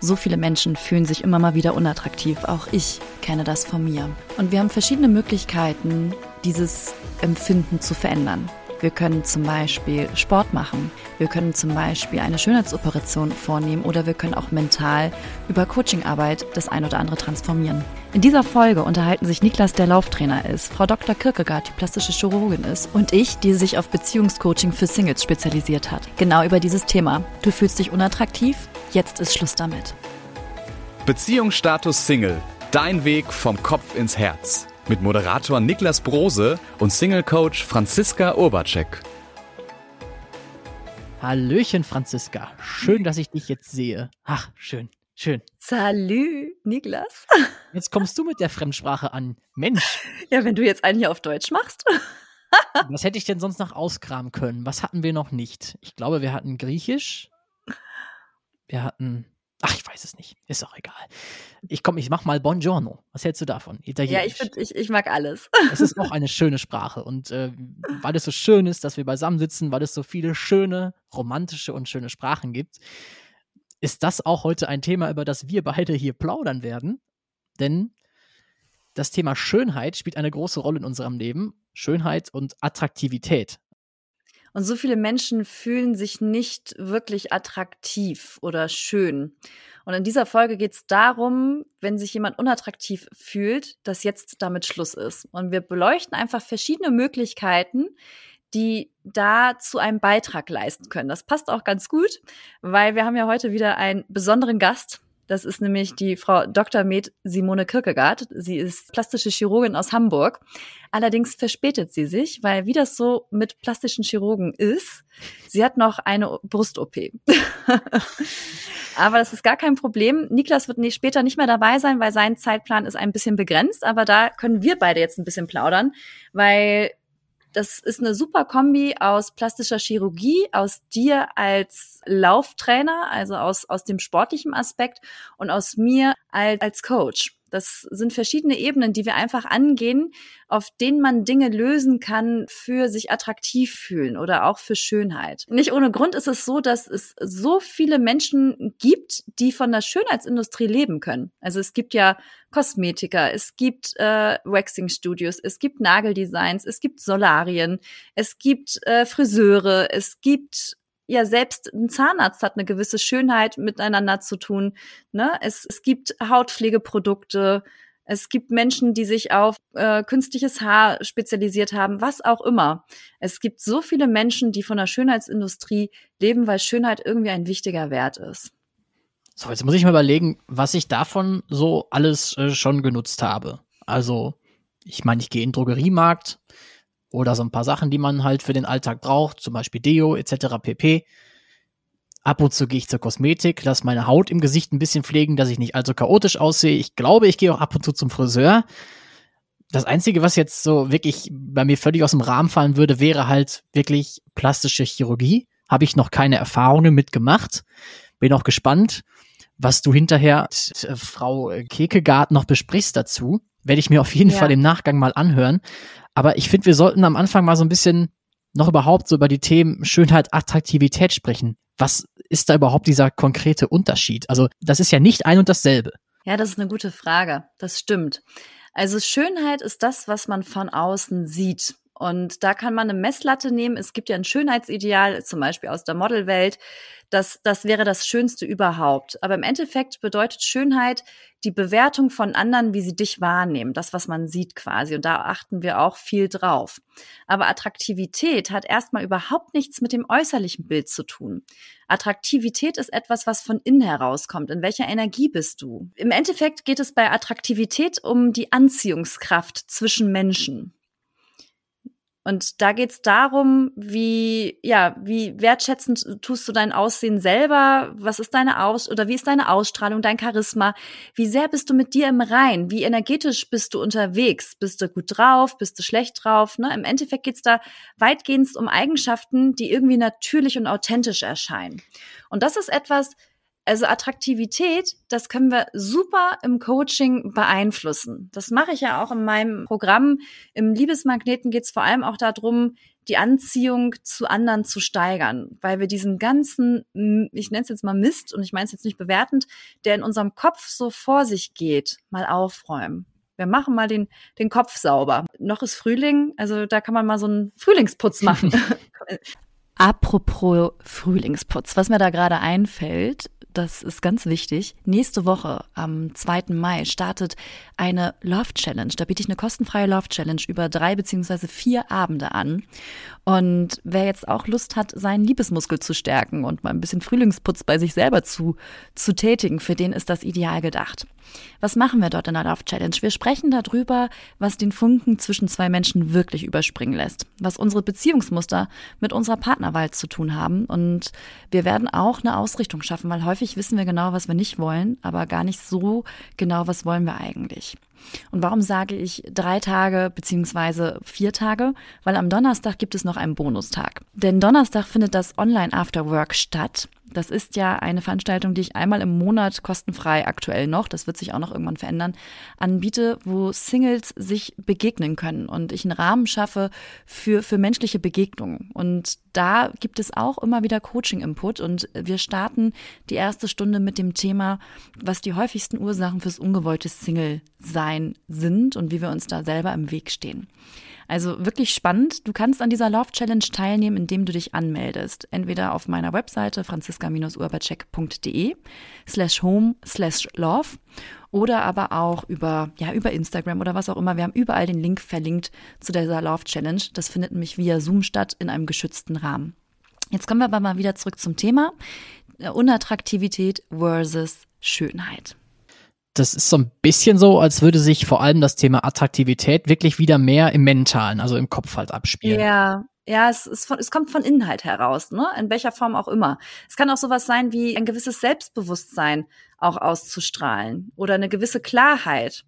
So viele Menschen fühlen sich immer mal wieder unattraktiv. Auch ich kenne das von mir. Und wir haben verschiedene Möglichkeiten, dieses Empfinden zu verändern. Wir können zum Beispiel Sport machen. Wir können zum Beispiel eine Schönheitsoperation vornehmen oder wir können auch mental über Coachingarbeit das ein oder andere transformieren. In dieser Folge unterhalten sich Niklas, der Lauftrainer ist, Frau Dr. Kierkegaard, die plastische Chirurgin ist und ich, die sich auf Beziehungscoaching für Singles spezialisiert hat. Genau über dieses Thema. Du fühlst dich unattraktiv? Jetzt ist Schluss damit. Beziehungsstatus Single. Dein Weg vom Kopf ins Herz. Mit Moderator Niklas Brose und Single-Coach Franziska Urbacek. Hallöchen, Franziska. Schön, dass ich dich jetzt sehe. Ach, schön, schön. Salü, Niklas. Jetzt kommst du mit der Fremdsprache an. Mensch. Ja, wenn du jetzt einen hier auf Deutsch machst. Was hätte ich denn sonst noch auskramen können? Was hatten wir noch nicht? Ich glaube, wir hatten Griechisch. Wir hatten. Ach, ich weiß es nicht. Ist auch egal. Ich komm, ich mach mal Buongiorno. Was hältst du davon? Italienisch. Ja, ich, find, ich, ich mag alles. Es ist auch eine schöne Sprache. Und äh, weil es so schön ist, dass wir beisammen sitzen, weil es so viele schöne, romantische und schöne Sprachen gibt, ist das auch heute ein Thema, über das wir beide hier plaudern werden. Denn das Thema Schönheit spielt eine große Rolle in unserem Leben. Schönheit und Attraktivität. Und so viele Menschen fühlen sich nicht wirklich attraktiv oder schön. Und in dieser Folge geht es darum, wenn sich jemand unattraktiv fühlt, dass jetzt damit Schluss ist. Und wir beleuchten einfach verschiedene Möglichkeiten, die da zu einem Beitrag leisten können. Das passt auch ganz gut, weil wir haben ja heute wieder einen besonderen Gast. Das ist nämlich die Frau Dr. Med Simone Kierkegaard. Sie ist plastische Chirurgin aus Hamburg. Allerdings verspätet sie sich, weil wie das so mit plastischen Chirurgen ist, sie hat noch eine Brust-OP. aber das ist gar kein Problem. Niklas wird nicht, später nicht mehr dabei sein, weil sein Zeitplan ist ein bisschen begrenzt. Aber da können wir beide jetzt ein bisschen plaudern, weil das ist eine super Kombi aus plastischer Chirurgie, aus dir als Lauftrainer, also aus, aus dem sportlichen Aspekt und aus mir als, als Coach. Das sind verschiedene Ebenen, die wir einfach angehen, auf denen man Dinge lösen kann für sich attraktiv fühlen oder auch für Schönheit. Nicht ohne Grund ist es so, dass es so viele Menschen gibt, die von der Schönheitsindustrie leben können. Also es gibt ja Kosmetiker, es gibt äh, Waxing-Studios, es gibt Nageldesigns, es gibt Solarien, es gibt äh, Friseure, es gibt ja selbst ein Zahnarzt hat eine gewisse Schönheit miteinander zu tun. Ne? Es, es gibt Hautpflegeprodukte, es gibt Menschen, die sich auf äh, künstliches Haar spezialisiert haben, was auch immer. Es gibt so viele Menschen, die von der Schönheitsindustrie leben, weil Schönheit irgendwie ein wichtiger Wert ist. So, jetzt muss ich mal überlegen, was ich davon so alles äh, schon genutzt habe. Also, ich meine, ich gehe in den Drogeriemarkt, oder so ein paar Sachen, die man halt für den Alltag braucht, zum Beispiel Deo etc. pp. Ab und zu gehe ich zur Kosmetik, lasse meine Haut im Gesicht ein bisschen pflegen, dass ich nicht allzu chaotisch aussehe. Ich glaube, ich gehe auch ab und zu zum Friseur. Das Einzige, was jetzt so wirklich bei mir völlig aus dem Rahmen fallen würde, wäre halt wirklich plastische Chirurgie. Habe ich noch keine Erfahrungen mitgemacht. Bin auch gespannt, was du hinterher äh, Frau Kekegaard noch besprichst dazu. Werde ich mir auf jeden ja. Fall im Nachgang mal anhören. Aber ich finde, wir sollten am Anfang mal so ein bisschen noch überhaupt so über die Themen Schönheit, Attraktivität sprechen. Was ist da überhaupt dieser konkrete Unterschied? Also, das ist ja nicht ein und dasselbe. Ja, das ist eine gute Frage. Das stimmt. Also Schönheit ist das, was man von außen sieht. Und da kann man eine Messlatte nehmen. Es gibt ja ein Schönheitsideal, zum Beispiel aus der Modelwelt. Das, das wäre das Schönste überhaupt. Aber im Endeffekt bedeutet Schönheit die Bewertung von anderen, wie sie dich wahrnehmen. Das, was man sieht quasi. Und da achten wir auch viel drauf. Aber Attraktivität hat erstmal überhaupt nichts mit dem äußerlichen Bild zu tun. Attraktivität ist etwas, was von innen herauskommt. In welcher Energie bist du? Im Endeffekt geht es bei Attraktivität um die Anziehungskraft zwischen Menschen. Und da geht's darum, wie, ja, wie wertschätzend tust du dein Aussehen selber? Was ist deine Aus- oder wie ist deine Ausstrahlung, dein Charisma? Wie sehr bist du mit dir im Rein? Wie energetisch bist du unterwegs? Bist du gut drauf? Bist du schlecht drauf? Ne? Im Endeffekt geht's da weitgehend um Eigenschaften, die irgendwie natürlich und authentisch erscheinen. Und das ist etwas, Also Attraktivität, das können wir super im Coaching beeinflussen. Das mache ich ja auch in meinem Programm. Im Liebesmagneten geht es vor allem auch darum, die Anziehung zu anderen zu steigern, weil wir diesen ganzen, ich nenne es jetzt mal Mist und ich meine es jetzt nicht bewertend, der in unserem Kopf so vor sich geht, mal aufräumen. Wir machen mal den, den Kopf sauber. Noch ist Frühling, also da kann man mal so einen Frühlingsputz machen. Apropos Frühlingsputz, was mir da gerade einfällt, das ist ganz wichtig. Nächste Woche, am 2. Mai, startet eine Love Challenge. Da biete ich eine kostenfreie Love Challenge über drei beziehungsweise vier Abende an. Und wer jetzt auch Lust hat, seinen Liebesmuskel zu stärken und mal ein bisschen Frühlingsputz bei sich selber zu, zu tätigen, für den ist das ideal gedacht. Was machen wir dort in der Love Challenge? Wir sprechen darüber, was den Funken zwischen zwei Menschen wirklich überspringen lässt, was unsere Beziehungsmuster mit unserer Partnerwahl zu tun haben. Und wir werden auch eine Ausrichtung schaffen, weil häufig wissen wir genau, was wir nicht wollen, aber gar nicht so genau, was wollen wir eigentlich. Und warum sage ich drei Tage beziehungsweise vier Tage? Weil am Donnerstag gibt es noch einen Bonustag. Denn Donnerstag findet das Online After Work statt. Das ist ja eine Veranstaltung, die ich einmal im Monat kostenfrei aktuell noch, das wird sich auch noch irgendwann verändern, anbiete, wo Singles sich begegnen können und ich einen Rahmen schaffe für, für menschliche Begegnungen. Und da gibt es auch immer wieder Coaching-Input und wir starten die erste Stunde mit dem Thema, was die häufigsten Ursachen fürs ungewollte Single-Sein sind und wie wir uns da selber im Weg stehen. Also wirklich spannend. Du kannst an dieser Love Challenge teilnehmen, indem du dich anmeldest. Entweder auf meiner Webseite franziska-urbacek.de slash home slash love oder aber auch über, ja, über Instagram oder was auch immer. Wir haben überall den Link verlinkt zu dieser Love Challenge. Das findet nämlich via Zoom statt in einem geschützten Rahmen. Jetzt kommen wir aber mal wieder zurück zum Thema. Unattraktivität versus Schönheit das ist so ein bisschen so, als würde sich vor allem das Thema Attraktivität wirklich wieder mehr im Mentalen, also im Kopf halt abspielen. Ja, ja, es, ist von, es kommt von Inhalt heraus, ne? In welcher Form auch immer. Es kann auch sowas sein wie ein gewisses Selbstbewusstsein auch auszustrahlen oder eine gewisse Klarheit.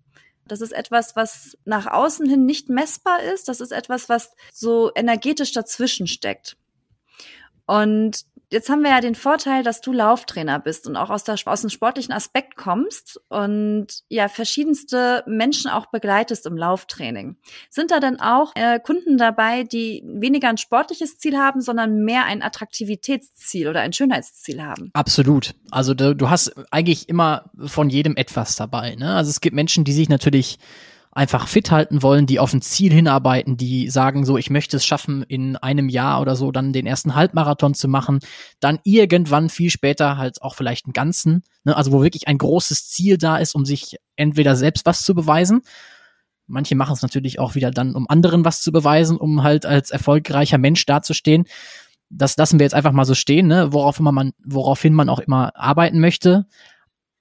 Das ist etwas, was nach außen hin nicht messbar ist. Das ist etwas, was so energetisch dazwischen steckt. Und Jetzt haben wir ja den Vorteil, dass du Lauftrainer bist und auch aus, der, aus dem sportlichen Aspekt kommst und ja verschiedenste Menschen auch begleitest im Lauftraining. Sind da denn auch äh, Kunden dabei, die weniger ein sportliches Ziel haben, sondern mehr ein Attraktivitätsziel oder ein Schönheitsziel haben? Absolut. Also du, du hast eigentlich immer von jedem etwas dabei. Ne? Also es gibt Menschen, die sich natürlich einfach fit halten wollen, die auf ein Ziel hinarbeiten, die sagen so, ich möchte es schaffen, in einem Jahr oder so dann den ersten Halbmarathon zu machen, dann irgendwann viel später halt auch vielleicht einen ganzen, ne, also wo wirklich ein großes Ziel da ist, um sich entweder selbst was zu beweisen. Manche machen es natürlich auch wieder dann, um anderen was zu beweisen, um halt als erfolgreicher Mensch dazustehen. Das lassen wir jetzt einfach mal so stehen, ne, worauf immer man, woraufhin man auch immer arbeiten möchte.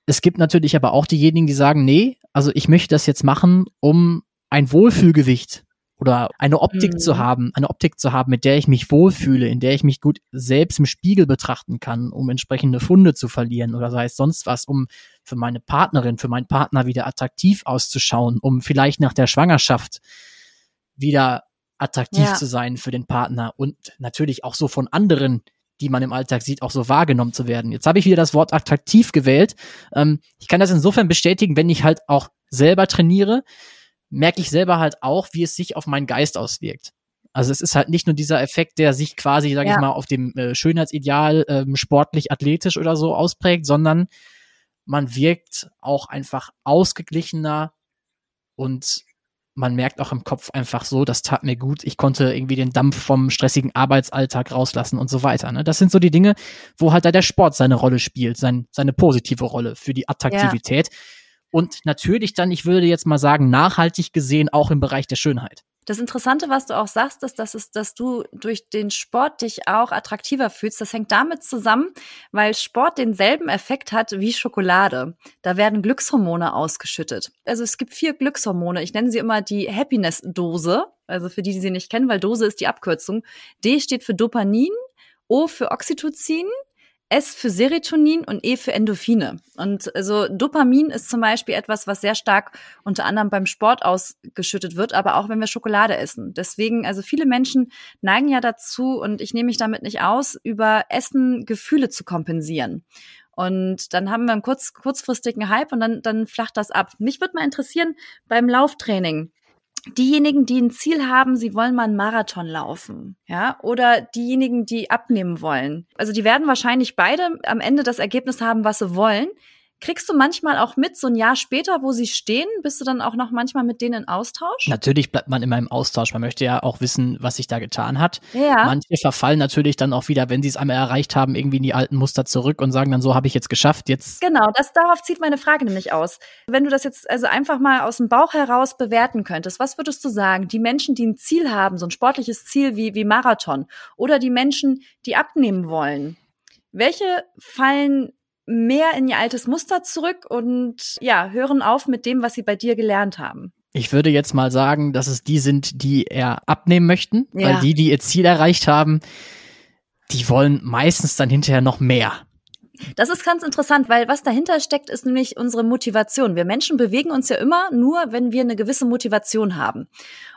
Es gibt natürlich aber auch diejenigen, die sagen, nee, also ich möchte das jetzt machen, um ein Wohlfühlgewicht oder eine Optik mhm. zu haben, eine Optik zu haben, mit der ich mich wohlfühle, in der ich mich gut selbst im Spiegel betrachten kann, um entsprechende Funde zu verlieren oder sei es sonst was, um für meine Partnerin, für meinen Partner wieder attraktiv auszuschauen, um vielleicht nach der Schwangerschaft wieder attraktiv ja. zu sein für den Partner und natürlich auch so von anderen die man im Alltag sieht, auch so wahrgenommen zu werden. Jetzt habe ich wieder das Wort attraktiv gewählt. Ähm, ich kann das insofern bestätigen, wenn ich halt auch selber trainiere, merke ich selber halt auch, wie es sich auf meinen Geist auswirkt. Also es ist halt nicht nur dieser Effekt, der sich quasi, sage ja. ich mal, auf dem äh, Schönheitsideal ähm, sportlich, athletisch oder so ausprägt, sondern man wirkt auch einfach ausgeglichener und man merkt auch im Kopf einfach so, das tat mir gut, ich konnte irgendwie den Dampf vom stressigen Arbeitsalltag rauslassen und so weiter. Ne? Das sind so die Dinge, wo halt da der Sport seine Rolle spielt, sein, seine positive Rolle für die Attraktivität. Ja. Und natürlich dann, ich würde jetzt mal sagen, nachhaltig gesehen auch im Bereich der Schönheit. Das Interessante, was du auch sagst, ist, dass, es, dass du durch den Sport dich auch attraktiver fühlst. Das hängt damit zusammen, weil Sport denselben Effekt hat wie Schokolade. Da werden Glückshormone ausgeschüttet. Also es gibt vier Glückshormone. Ich nenne sie immer die Happiness-Dose. Also für die, die sie nicht kennen, weil Dose ist die Abkürzung. D steht für Dopamin, O für Oxytocin, S für Serotonin und E für Endorphine. Und also Dopamin ist zum Beispiel etwas, was sehr stark unter anderem beim Sport ausgeschüttet wird, aber auch wenn wir Schokolade essen. Deswegen, also viele Menschen neigen ja dazu, und ich nehme mich damit nicht aus, über Essen Gefühle zu kompensieren. Und dann haben wir einen kurz, kurzfristigen Hype und dann, dann flacht das ab. Mich würde mal interessieren beim Lauftraining diejenigen, die ein Ziel haben, sie wollen mal einen Marathon laufen, ja, oder diejenigen, die abnehmen wollen. Also die werden wahrscheinlich beide am Ende das Ergebnis haben, was sie wollen. Kriegst du manchmal auch mit, so ein Jahr später, wo sie stehen? Bist du dann auch noch manchmal mit denen in Austausch? Natürlich bleibt man immer im Austausch. Man möchte ja auch wissen, was sich da getan hat. Ja. Manche verfallen natürlich dann auch wieder, wenn sie es einmal erreicht haben, irgendwie in die alten Muster zurück und sagen dann, so habe ich jetzt geschafft. Jetzt Genau, das darauf zieht meine Frage nämlich aus. Wenn du das jetzt also einfach mal aus dem Bauch heraus bewerten könntest, was würdest du sagen? Die Menschen, die ein Ziel haben, so ein sportliches Ziel wie, wie Marathon, oder die Menschen, die abnehmen wollen, welche fallen mehr in ihr altes Muster zurück und ja, hören auf mit dem, was sie bei dir gelernt haben. Ich würde jetzt mal sagen, dass es die sind, die eher abnehmen möchten, Ja. weil die, die ihr Ziel erreicht haben, die wollen meistens dann hinterher noch mehr. Das ist ganz interessant, weil was dahinter steckt, ist nämlich unsere Motivation. Wir Menschen bewegen uns ja immer nur, wenn wir eine gewisse Motivation haben.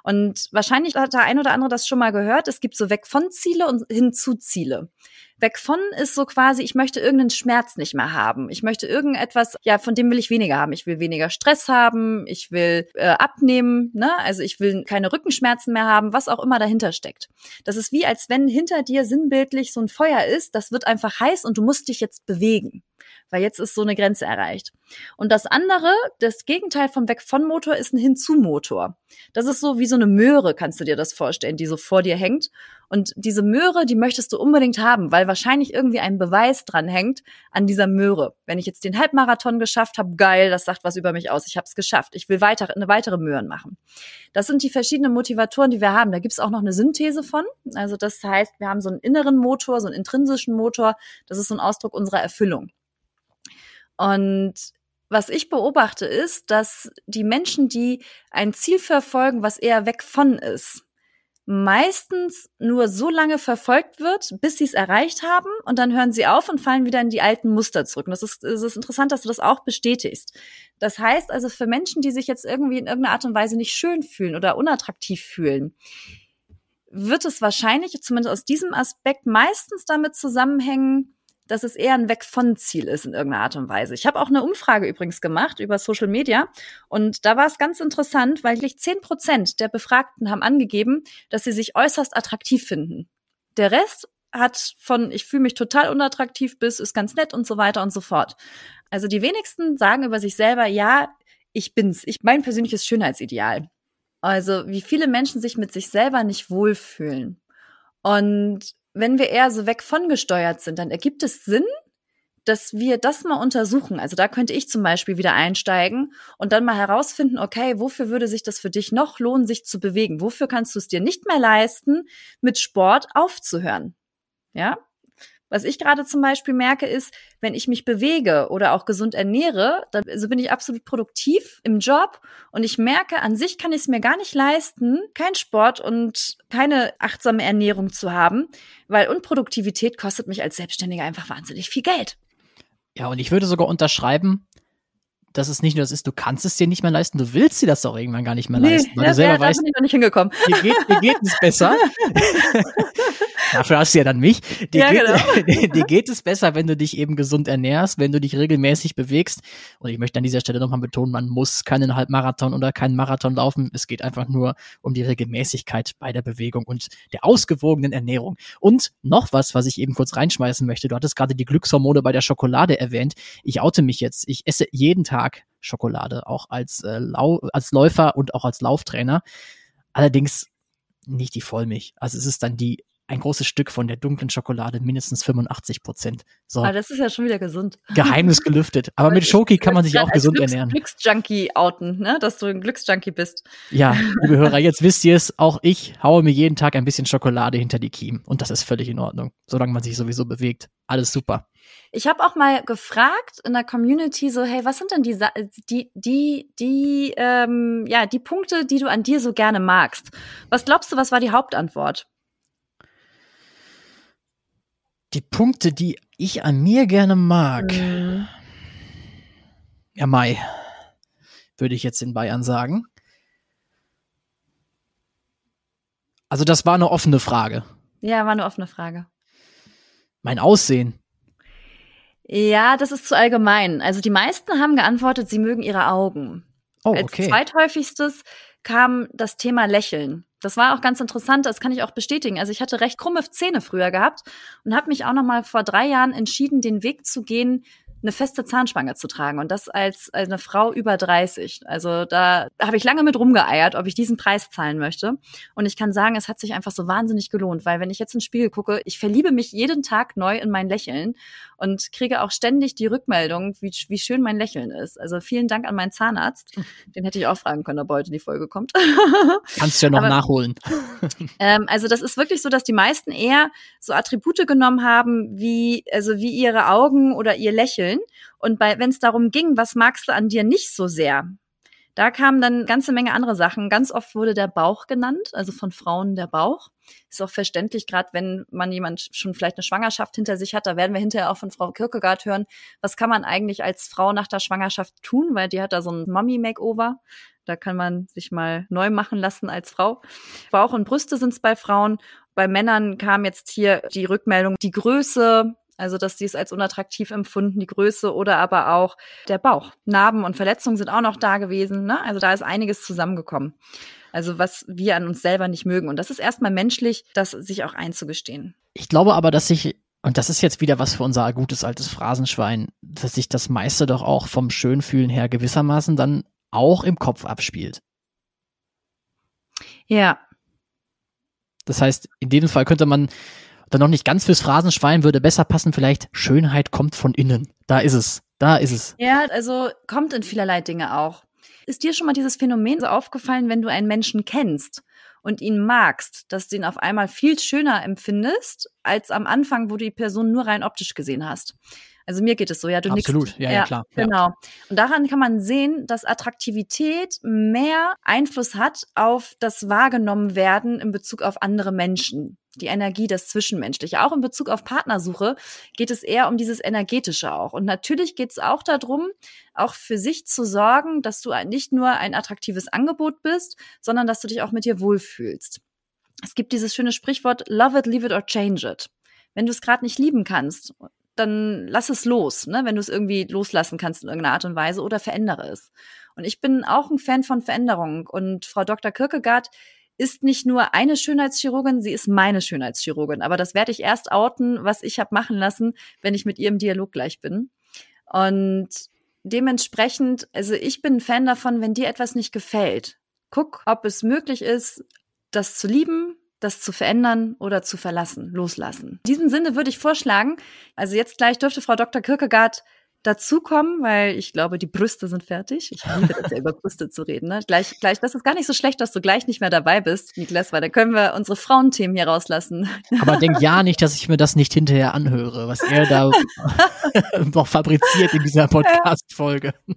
Und wahrscheinlich hat der ein oder andere das schon mal gehört. Es gibt so weg von Ziele und hin zu Ziele. Weg von ist so quasi, ich möchte irgendeinen Schmerz nicht mehr haben. Ich möchte irgendetwas, ja, von dem will ich weniger haben. Ich will weniger Stress haben, ich will äh, abnehmen, ne? Also ich will keine Rückenschmerzen mehr haben, was auch immer dahinter steckt. Das ist wie, als wenn hinter dir sinnbildlich so ein Feuer ist, das wird einfach heiß und du musst dich jetzt bewegen. Weil jetzt ist so eine Grenze erreicht. Und das andere, das Gegenteil vom Weg von Motor ist ein Hinzu-Motor. Das ist so wie so eine Möhre, kannst du dir das vorstellen, die so vor dir hängt. Und diese Möhre, die möchtest du unbedingt haben, weil wahrscheinlich irgendwie ein Beweis dran hängt an dieser Möhre. Wenn ich jetzt den Halbmarathon geschafft habe, geil, das sagt was über mich aus. Ich habe es geschafft. Ich will weiter, eine weitere Möhren machen. Das sind die verschiedenen Motivatoren, die wir haben. Da gibt es auch noch eine Synthese von. Also das heißt, wir haben so einen inneren Motor, so einen intrinsischen Motor. Das ist so ein Ausdruck unserer Erfüllung. Und was ich beobachte ist, dass die Menschen, die ein Ziel verfolgen, was eher weg von ist, meistens nur so lange verfolgt wird, bis sie es erreicht haben und dann hören sie auf und fallen wieder in die alten Muster zurück. Und das ist, es ist interessant, dass du das auch bestätigst. Das heißt also für Menschen, die sich jetzt irgendwie in irgendeiner Art und Weise nicht schön fühlen oder unattraktiv fühlen, wird es wahrscheinlich, zumindest aus diesem Aspekt, meistens damit zusammenhängen, dass es eher ein Weg von Ziel ist in irgendeiner Art und Weise. Ich habe auch eine Umfrage übrigens gemacht über Social Media und da war es ganz interessant, weil wirklich zehn Prozent der Befragten haben angegeben, dass sie sich äußerst attraktiv finden. Der Rest hat von ich fühle mich total unattraktiv bis ist ganz nett und so weiter und so fort. Also die wenigsten sagen über sich selber, ja, ich bin's, ich mein persönliches Schönheitsideal. Also wie viele Menschen sich mit sich selber nicht wohlfühlen. Und wenn wir eher so weg von gesteuert sind, dann ergibt es Sinn, dass wir das mal untersuchen. Also da könnte ich zum Beispiel wieder einsteigen und dann mal herausfinden, okay, wofür würde sich das für dich noch lohnen, sich zu bewegen? Wofür kannst du es dir nicht mehr leisten, mit Sport aufzuhören? Ja? Was ich gerade zum Beispiel merke, ist, wenn ich mich bewege oder auch gesund ernähre, dann so bin ich absolut produktiv im Job und ich merke, an sich kann ich es mir gar nicht leisten, keinen Sport und keine achtsame Ernährung zu haben, weil Unproduktivität kostet mich als Selbstständiger einfach wahnsinnig viel Geld. Ja, und ich würde sogar unterschreiben, dass es nicht nur das ist, du kannst es dir nicht mehr leisten, du willst dir das auch irgendwann gar nicht mehr leisten, weil ja, du selber weißt, bin ich noch nicht hingekommen. dir geht, dir geht es besser. Dafür hast du ja dann mich. Dir, Ja, geht, genau. dir geht es besser, wenn du dich eben gesund ernährst, wenn du dich regelmäßig bewegst. Und ich möchte an dieser Stelle nochmal betonen, man muss keinen Halbmarathon oder keinen Marathon laufen. Es geht einfach nur um die Regelmäßigkeit bei der Bewegung und der ausgewogenen Ernährung. Und noch was, was ich eben kurz reinschmeißen möchte. Du hattest gerade die Glückshormone bei der Schokolade erwähnt. Ich oute mich jetzt. Ich esse jeden Tag Schokolade, auch als, äh, Lau als Läufer und auch als Lauftrainer. Allerdings nicht die Vollmilch. Also es ist dann die ein großes Stück von der dunklen Schokolade, mindestens 85 Prozent. So, Aber das ist ja schon wieder gesund. Geheimnis gelüftet. Aber mit Schoki kann man sich auch gesund Glücks ernähren. Glücksjunkie outen, ne? dass du ein Glücksjunkie bist. Ja, liebe Hörer, jetzt wisst ihr es, auch ich haue mir jeden Tag ein bisschen Schokolade hinter die Kiemen. Und das ist völlig in Ordnung, solange man sich sowieso bewegt. Alles super. Ich habe auch mal gefragt in der Community so, hey, was sind denn die die die die ähm, ja die Punkte, die du an dir so gerne magst? Was glaubst du, was war die Hauptantwort? Die Punkte, die ich an mir gerne mag. Mhm. Ja, Mai, würde ich jetzt in Bayern sagen. Also das war eine offene Frage. Ja, war eine offene Frage. Mein Aussehen. Ja, das ist zu allgemein. Also die meisten haben geantwortet, sie mögen ihre Augen. Oh, Als okay. zweithäufigstes kam das Thema Lächeln. Das war auch ganz interessant, das kann ich auch bestätigen. Also ich hatte recht krumme Zähne früher gehabt und habe mich auch noch mal vor drei Jahren entschieden, den Weg zu gehen, eine feste Zahnspange zu tragen und das als, als eine Frau über 30. Also da habe ich lange mit rumgeeiert, ob ich diesen Preis zahlen möchte. Und ich kann sagen, es hat sich einfach so wahnsinnig gelohnt, weil wenn ich jetzt ins Spiegel gucke, ich verliebe mich jeden Tag neu in mein Lächeln und kriege auch ständig die Rückmeldung, wie, wie schön mein Lächeln ist. Also vielen Dank an meinen Zahnarzt. Den hätte ich auch fragen können, ob heute die Folge kommt. Kannst du ja noch Aber- nachholen. Ähm, also das ist wirklich so, dass die meisten eher so Attribute genommen haben, wie also wie ihre Augen oder ihr Lächeln. Und bei wenn es darum ging, was magst du an dir nicht so sehr, da kamen dann ganze Menge andere Sachen. Ganz oft wurde der Bauch genannt, also von Frauen der Bauch. Ist auch verständlich, gerade wenn man jemand schon vielleicht eine Schwangerschaft hinter sich hat. Da werden wir hinterher auch von Frau Kierkegaard hören, was kann man eigentlich als Frau nach der Schwangerschaft tun, weil die hat da so ein Mommy-Makeover. Da kann man sich mal neu machen lassen als Frau. Bauch und Brüste sind es bei Frauen. Bei Männern kam jetzt hier die Rückmeldung, die Größe, also dass sie es als unattraktiv empfunden, die Größe oder aber auch der Bauch. Narben und Verletzungen sind auch noch da gewesen. Ne? Also da ist einiges zusammengekommen. Also was wir an uns selber nicht mögen. Und das ist erstmal menschlich, das sich auch einzugestehen. Ich glaube aber, dass sich, und das ist jetzt wieder was für unser gutes altes Phrasenschwein, dass sich das meiste doch auch vom Schönfühlen her gewissermaßen dann auch im Kopf abspielt. Ja, Das heißt, in dem Fall könnte man dann noch nicht ganz fürs Phrasenschwein würde besser passen, vielleicht Schönheit kommt von innen. Da ist es. Da ist es. Ja, also kommt in vielerlei Dinge auch. Ist dir schon mal dieses Phänomen so aufgefallen, wenn du einen Menschen kennst und ihn magst, dass du ihn auf einmal viel schöner empfindest, als am Anfang, wo du die Person nur rein optisch gesehen hast? Also mir geht es so, ja, du Absolut, nickst. ja, ja, klar, ja. Genau. Und daran kann man sehen, dass Attraktivität mehr Einfluss hat auf das wahrgenommen werden in Bezug auf andere Menschen. Die Energie, das Zwischenmenschliche. Auch in Bezug auf Partnersuche geht es eher um dieses Energetische auch. Und natürlich geht es auch darum, auch für sich zu sorgen, dass du nicht nur ein attraktives Angebot bist, sondern dass du dich auch mit dir wohlfühlst. Es gibt dieses schöne Sprichwort, love it, leave it or change it. Wenn du es gerade nicht lieben kannst, dann lass es los, ne? wenn du es irgendwie loslassen kannst in irgendeiner Art und Weise oder verändere es. Und ich bin auch ein Fan von Veränderung. Und Frau Dr. Kierkegaard ist nicht nur eine Schönheitschirurgin, sie ist meine Schönheitschirurgin. Aber das werde ich erst outen, was ich habe machen lassen, wenn ich mit ihr im Dialog gleich bin. Und dementsprechend, also ich bin ein Fan davon, wenn dir etwas nicht gefällt, guck, ob es möglich ist, das zu lieben, das zu verändern oder zu verlassen, loslassen. In diesem Sinne würde ich vorschlagen, also jetzt gleich dürfte Frau Dr. Kierkegaard dazukommen, weil ich glaube, die Brüste sind fertig. Ich liebe das ja, über Brüste zu reden. Ne? Gleich, gleich, das ist gar nicht so schlecht, dass du gleich nicht mehr dabei bist, Niklas, weil da können wir unsere Frauenthemen hier rauslassen. Aber denk ja nicht, dass ich mir das nicht hinterher anhöre, was er da noch fabriziert in dieser Podcast-Folge. Ja,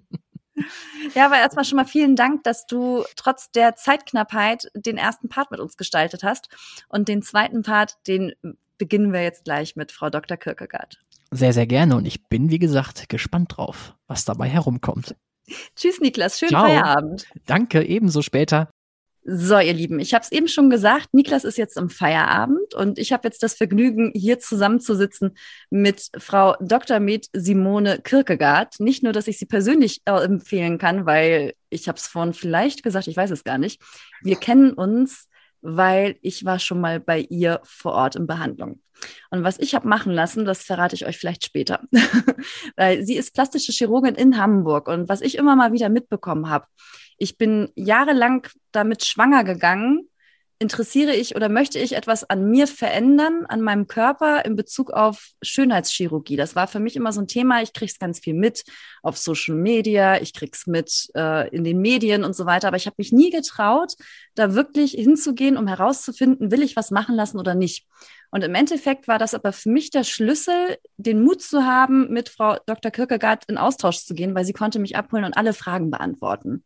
aber erstmal schon mal vielen Dank, dass du trotz der Zeitknappheit den ersten Part mit uns gestaltet hast. Und den zweiten Part, den beginnen wir jetzt gleich mit Frau Dr. Kierkegaard. Sehr, sehr gerne. Und ich bin, wie gesagt, gespannt drauf, was dabei herumkommt. Tschüss, Niklas. Schönen Ciao. Feierabend. Danke, ebenso später. So, ihr Lieben, ich habe es eben schon gesagt, Niklas ist jetzt im Feierabend und ich habe jetzt das Vergnügen, hier zusammenzusitzen mit Frau Dr. Med Simone Kierkegaard. Nicht nur, dass ich sie persönlich äh, empfehlen kann, weil ich habe es vorhin vielleicht gesagt, ich weiß es gar nicht. Wir kennen uns, weil ich war schon mal bei ihr vor Ort in Behandlung. Und was ich habe machen lassen, das verrate ich euch vielleicht später. Weil sie ist plastische Chirurgin in Hamburg. Und was ich immer mal wieder mitbekommen habe, ich bin jahrelang damit schwanger gegangen. Interessiere ich oder möchte ich etwas an mir verändern, an meinem Körper in Bezug auf Schönheitschirurgie? Das war für mich immer so ein Thema. Ich kriege es ganz viel mit auf Social Media, ich kriege es mit äh, in den Medien und so weiter. Aber ich habe mich nie getraut, da wirklich hinzugehen, um herauszufinden, will ich was machen lassen oder nicht. Und im Endeffekt war das aber für mich der Schlüssel, den Mut zu haben, mit Frau Dr. Kierkegaard in Austausch zu gehen, weil sie konnte mich abholen und alle Fragen beantworten.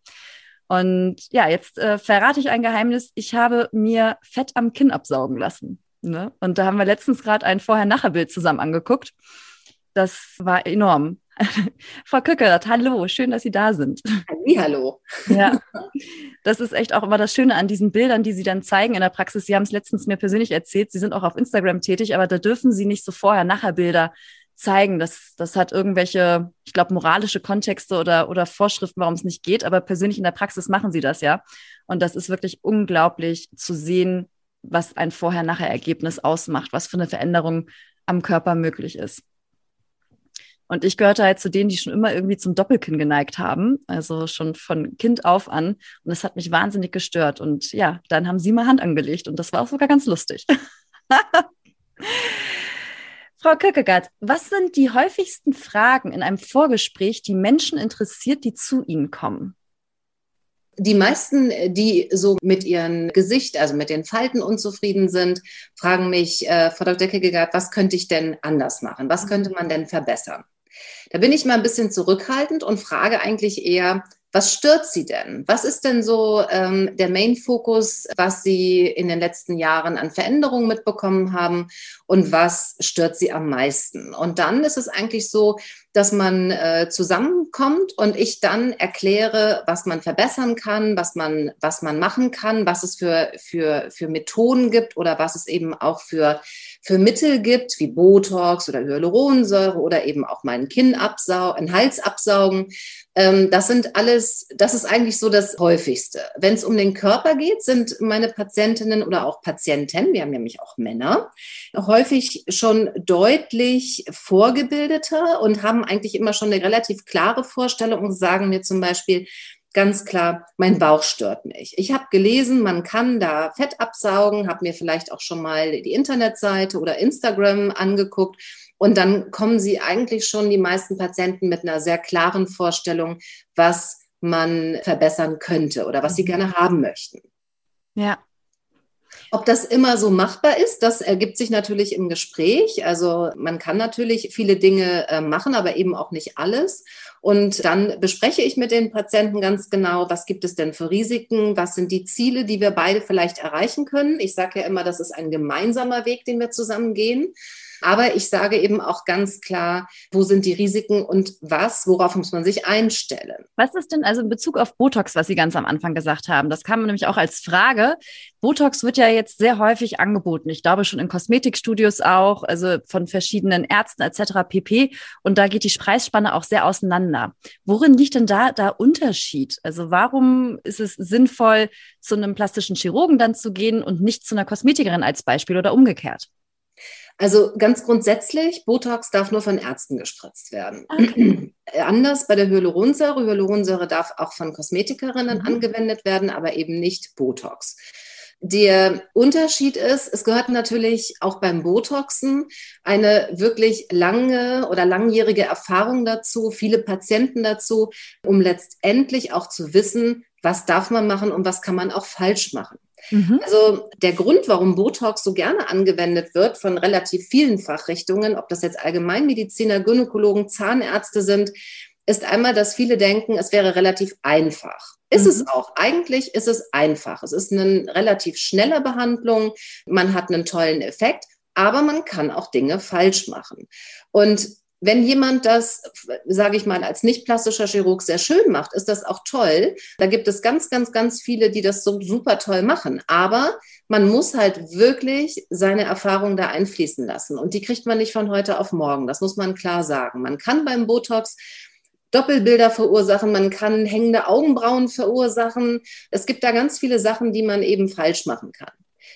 Und ja, jetzt äh, verrate ich ein Geheimnis. Ich habe mir Fett am Kinn absaugen lassen. Ne? Und da haben wir letztens gerade ein Vorher-Nachher-Bild zusammen angeguckt. Das war enorm. Frau Kückert, hallo, schön, dass Sie da sind. Hallo. Ja, das ist echt auch immer das Schöne an diesen Bildern, die Sie dann zeigen in der Praxis. Sie haben es letztens mir persönlich erzählt, Sie sind auch auf Instagram tätig, aber da dürfen Sie nicht so Vorher-Nachher-Bilder zeigen. Das, das hat irgendwelche, ich glaube, moralische Kontexte oder, oder Vorschriften, warum es nicht geht. Aber persönlich in der Praxis machen sie das ja. Und das ist wirklich unglaublich zu sehen, was ein Vorher-Nachher-Ergebnis ausmacht, was für eine Veränderung am Körper möglich ist. Und ich gehörte halt zu denen, die schon immer irgendwie zum Doppelkinn geneigt haben, also schon von Kind auf an. Und das hat mich wahnsinnig gestört. Und ja, dann haben sie mal Hand angelegt und das war auch sogar ganz lustig. Frau Köckegaard, was sind die häufigsten Fragen in einem Vorgespräch, die Menschen interessiert, die zu Ihnen kommen? Die meisten, die so mit ihrem Gesicht, also mit den Falten unzufrieden sind, fragen mich, äh, Frau Dr. Kierkegaard, was könnte ich denn anders machen? Was könnte man denn verbessern? Da bin ich mal ein bisschen zurückhaltend und frage eigentlich eher, was stört Sie denn? Was ist denn so ähm, der Main-Fokus, was Sie in den letzten Jahren an Veränderungen mitbekommen haben und was stört Sie am meisten? Und dann ist es eigentlich so, dass man äh, zusammenkommt und ich dann erkläre, was man verbessern kann, was man, was man machen kann, was es für, für, für Methoden gibt oder was es eben auch für, für Mittel gibt, wie Botox oder Hyaluronsäure oder eben auch ein Kinn absaugen, Hals absaugen. Ähm, das sind alles, das ist eigentlich so das häufigste. Wenn es um den Körper geht, sind meine Patientinnen oder auch Patienten, wir haben nämlich auch Männer, häufig schon deutlich vorgebildeter und haben eigentlich immer schon eine relativ klare Vorstellung und sagen mir zum Beispiel, ganz klar, mein Bauch stört mich. Ich habe gelesen, man kann da Fett absaugen, habe mir vielleicht auch schon mal die Internetseite oder Instagram angeguckt. Und dann kommen sie eigentlich schon, die meisten Patienten, mit einer sehr klaren Vorstellung, was man verbessern könnte oder was sie mhm. gerne haben möchten. Ja, ob das immer so machbar ist, das ergibt sich natürlich im Gespräch. Also man kann natürlich viele Dinge äh, machen, aber eben auch nicht alles. Und dann bespreche ich mit den Patienten ganz genau, was gibt es denn für Risiken, was sind die Ziele, die wir beide vielleicht erreichen können. Ich sage ja immer, das ist ein gemeinsamer Weg, den wir zusammen gehen. Aber ich sage eben auch ganz klar, wo sind die Risiken und was, worauf muss man sich einstellen. Was ist denn also in Bezug auf Botox, was Sie ganz am Anfang gesagt haben? Das kam nämlich auch als Frage. Botox wird ja jetzt sehr häufig angeboten. Ich glaube schon in Kosmetikstudios auch, also von verschiedenen Ärzten etc. pp. Und da geht die Preisspanne auch sehr auseinander. Worin liegt denn da der Unterschied? Also warum ist es sinnvoll, zu einem plastischen Chirurgen dann zu gehen und nicht zu einer Kosmetikerin als Beispiel oder umgekehrt? Also ganz grundsätzlich, Botox darf nur von Ärzten gespritzt werden. Okay. Anders bei der Hyaluronsäure. Hyaluronsäure darf auch von Kosmetikerinnen mhm. angewendet werden, aber eben nicht Botox. Der Unterschied ist, es gehört natürlich auch beim Botoxen eine wirklich lange oder langjährige Erfahrung dazu, viele Patienten dazu, um letztendlich auch zu wissen, was darf man machen und was kann man auch falsch machen. Mhm. Also der Grund, warum Botox so gerne angewendet wird von relativ vielen Fachrichtungen, ob das jetzt Allgemeinmediziner, Gynäkologen, Zahnärzte sind, ist einmal, dass viele denken, es wäre relativ einfach. Ist mhm. es auch. Eigentlich ist es einfach. Es ist eine relativ schnelle Behandlung. Man hat einen tollen Effekt, aber man kann auch Dinge falsch machen. Und wenn jemand das, sage ich mal, als nicht plastischer Chirurg sehr schön macht, ist das auch toll. Da gibt es ganz, ganz, ganz viele, die das so super toll machen. Aber man muss halt wirklich seine Erfahrungen da einfließen lassen. Und die kriegt man nicht von heute auf morgen. Das muss man klar sagen. Man kann beim Botox Doppelbilder verursachen, man kann hängende Augenbrauen verursachen. Es gibt da ganz viele Sachen, die man eben falsch machen kann.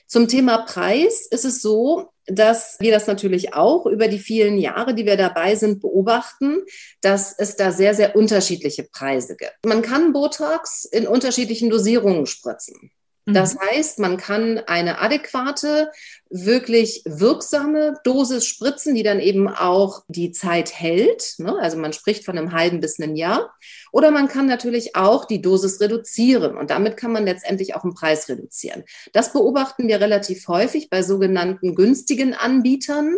Zum Thema Preis ist es so, dass wir das natürlich auch über die vielen Jahre, die wir dabei sind, beobachten, dass es da sehr, sehr unterschiedliche Preise gibt. Man kann Botox in unterschiedlichen Dosierungen spritzen. Das mhm. heißt, man kann eine adäquate, wirklich wirksame Dosis spritzen, die dann eben auch die Zeit hält. Ne? Also man spricht von einem halben bis einem Jahr. Oder man kann natürlich auch die Dosis reduzieren und damit kann man letztendlich auch den Preis reduzieren. Das beobachten wir relativ häufig bei sogenannten günstigen Anbietern,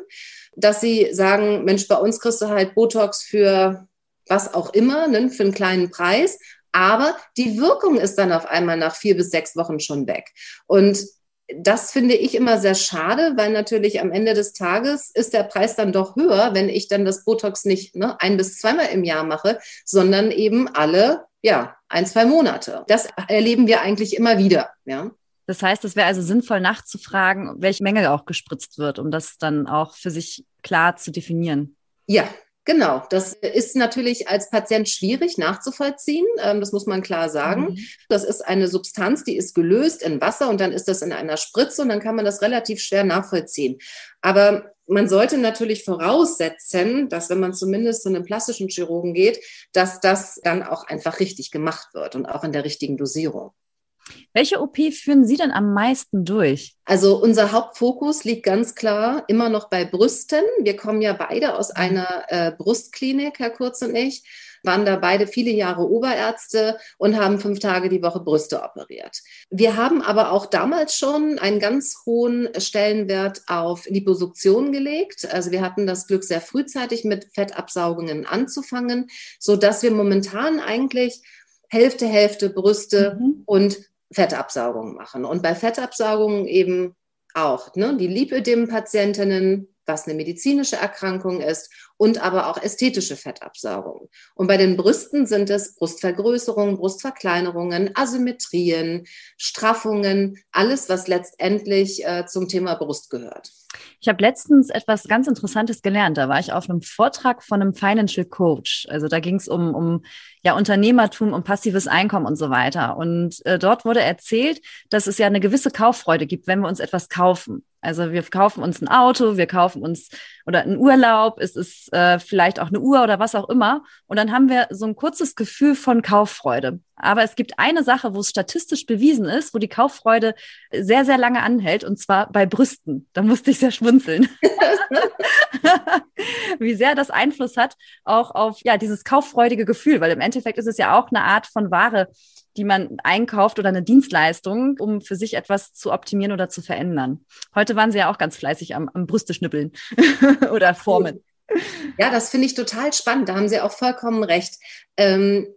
dass sie sagen, Mensch, bei uns kriegst du halt Botox für was auch immer, ne, für einen kleinen Preis. Aber die Wirkung ist dann auf einmal nach vier bis sechs Wochen schon weg. Und das finde ich immer sehr schade, weil natürlich am Ende des Tages ist der Preis dann doch höher, wenn ich dann das Botox nicht ne, ein bis zweimal im Jahr mache, sondern eben alle, ja, ein, zwei Monate. Das erleben wir eigentlich immer wieder, ja. Das heißt, es wäre also sinnvoll nachzufragen, welche Menge auch gespritzt wird, um das dann auch für sich klar zu definieren. Ja, Genau, das ist natürlich als Patient schwierig nachzuvollziehen. Ähm, das muss man klar sagen. Mhm. Das ist eine Substanz, die ist gelöst in Wasser und dann ist das in einer Spritze und dann kann man das relativ schwer nachvollziehen. Aber man sollte natürlich voraussetzen, dass wenn man zumindest zu einem plastischen Chirurgen geht, dass das dann auch einfach richtig gemacht wird und auch in der richtigen Dosierung. Welche OP führen Sie denn am meisten durch? Also unser Hauptfokus liegt ganz klar immer noch bei Brüsten. Wir kommen ja beide aus mhm. einer äh, Brustklinik, Herr Kurz und ich, waren da beide viele Jahre Oberärzte und haben fünf Tage die Woche Brüste operiert. Wir haben aber auch damals schon einen ganz hohen Stellenwert auf Liposuktion gelegt. Also wir hatten das Glück, sehr frühzeitig mit Fettabsaugungen anzufangen, so dass wir momentan eigentlich Hälfte, Hälfte Brüste mhm. und Fettabsaugung machen. Und bei Fettabsaugungen eben auch ne, die Lipödem-Patientinnen, was eine medizinische Erkrankung ist, und aber auch ästhetische Fettabsaugung. Und bei den Brüsten sind es Brustvergrößerungen, Brustverkleinerungen, Asymmetrien, Straffungen, alles, was letztendlich äh, zum Thema Brust gehört. Ich habe letztens etwas ganz Interessantes gelernt. Da war ich auf einem Vortrag von einem Financial Coach. Also da ging es um, um ja, Unternehmertum, um passives Einkommen und so weiter. Und äh, dort wurde erzählt, dass es ja eine gewisse Kauffreude gibt, wenn wir uns etwas kaufen. Also wir kaufen uns ein Auto, wir kaufen uns oder einen Urlaub, es ist äh, vielleicht auch eine Uhr oder was auch immer. Und dann haben wir so ein kurzes Gefühl von Kauffreude. Aber es gibt eine Sache, wo es statistisch bewiesen ist, wo die Kauffreude sehr, sehr lange anhält, und zwar bei Brüsten. Da musste ich sehr schmunzeln. Wie sehr das Einfluss hat auch auf ja dieses kauffreudige Gefühl, weil im Endeffekt ist es ja auch eine Art von Ware, die man einkauft oder eine Dienstleistung, um für sich etwas zu optimieren oder zu verändern. Heute waren Sie ja auch ganz fleißig am, am Brüste schnippeln oder formen. Ja, das finde ich total spannend. Da haben Sie auch vollkommen recht. Ähm,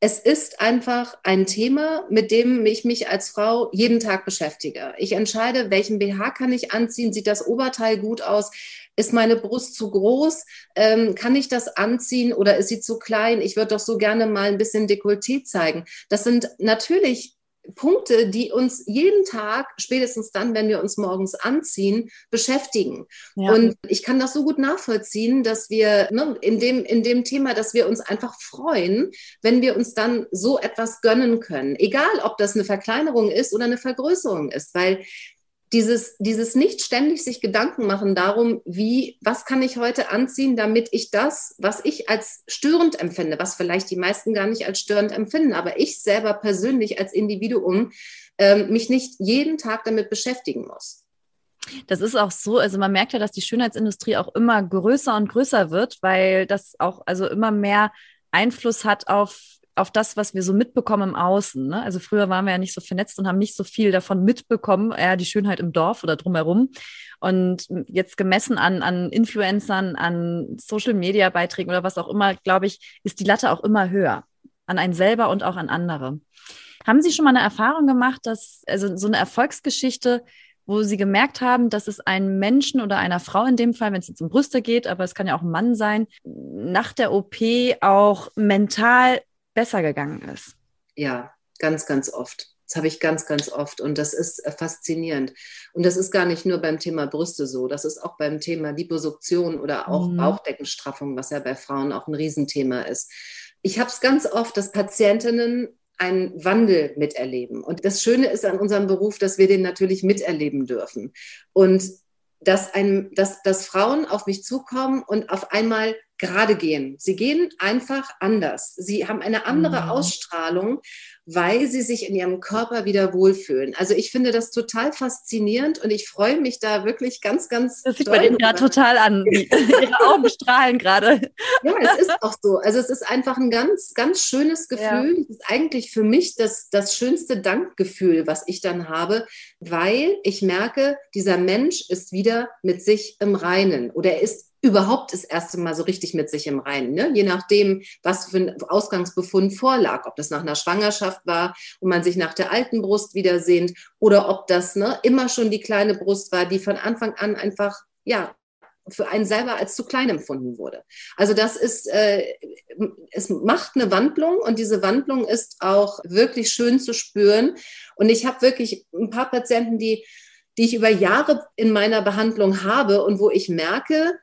es ist einfach ein Thema, mit dem ich mich als Frau jeden Tag beschäftige. Ich entscheide, welchen BH kann ich anziehen, sieht das Oberteil gut aus, ist meine Brust zu groß, ähm, kann ich das anziehen oder ist sie zu klein? Ich würde doch so gerne mal ein bisschen Dekolleté zeigen. Das sind natürlich Punkte, die uns jeden Tag, spätestens dann, wenn wir uns morgens anziehen, beschäftigen. Ja. Und ich kann das so gut nachvollziehen, dass wir ne, in, dem, in dem Thema, dass wir uns einfach freuen, wenn wir uns dann so etwas gönnen können. Egal, ob das eine Verkleinerung ist oder eine Vergrößerung ist, weil dieses, dieses nicht ständig sich Gedanken machen darum, wie, was kann ich heute anziehen, damit ich das, was ich als störend empfinde, was vielleicht die meisten gar nicht als störend empfinden, aber ich selber persönlich als Individuum äh, mich nicht jeden Tag damit beschäftigen muss. Das ist auch so, also man merkt ja, dass die Schönheitsindustrie auch immer größer und größer wird, weil das auch also immer mehr Einfluss hat auf auf das, was wir so mitbekommen im Außen. Ne? Also früher waren wir ja nicht so vernetzt und haben nicht so viel davon mitbekommen, ja, die Schönheit im Dorf oder drumherum. Und jetzt gemessen an, an Influencern, an Social-Media-Beiträgen oder was auch immer, glaube ich, ist die Latte auch immer höher. An einen selber und auch an andere. Haben Sie schon mal eine Erfahrung gemacht, dass, also so eine Erfolgsgeschichte, wo Sie gemerkt haben, dass es einem Menschen oder einer Frau in dem Fall, wenn es jetzt um Brüste geht, aber es kann ja auch ein Mann sein, nach der OP auch mental besser gegangen ist. Ja, ganz, ganz oft. Das habe ich ganz, ganz oft und das ist äh, faszinierend. Und das ist gar nicht nur beim Thema Brüste so, das ist auch beim Thema Liposuktion oder auch mhm. Bauchdeckenstraffung, was ja bei Frauen auch ein Riesenthema ist. Ich habe es ganz oft, dass Patientinnen einen Wandel miterleben. Und das Schöne ist an unserem Beruf, dass wir den natürlich miterleben dürfen. Und dass, ein, dass, dass Frauen auf mich zukommen und auf einmal gerade gehen. Sie gehen einfach anders. Sie haben eine andere mhm. Ausstrahlung, weil sie sich in ihrem Körper wieder wohlfühlen. Also ich finde das total faszinierend und ich freue mich da wirklich ganz, ganz. Das sieht man Ihnen gerade total an. Ihre Augen strahlen gerade. Ja, es ist auch so. Also es ist einfach ein ganz, ganz schönes Gefühl. Ja. Es ist eigentlich für mich das, das schönste Dankgefühl, was ich dann habe, weil ich merke, dieser Mensch ist wieder mit sich im Reinen oder er ist überhaupt das erste Mal so richtig mit sich im Reinen. Ne? Je nachdem, was für ein Ausgangsbefund vorlag, ob das nach einer Schwangerschaft war und man sich nach der alten Brust wiedersehnt oder ob das ne, immer schon die kleine Brust war, die von Anfang an einfach, ja, für einen selber als zu klein empfunden wurde. Also das ist, äh, es macht eine Wandlung und diese Wandlung ist auch wirklich schön zu spüren. Und ich habe wirklich ein paar Patienten, die, die ich über Jahre in meiner Behandlung habe und wo ich merke,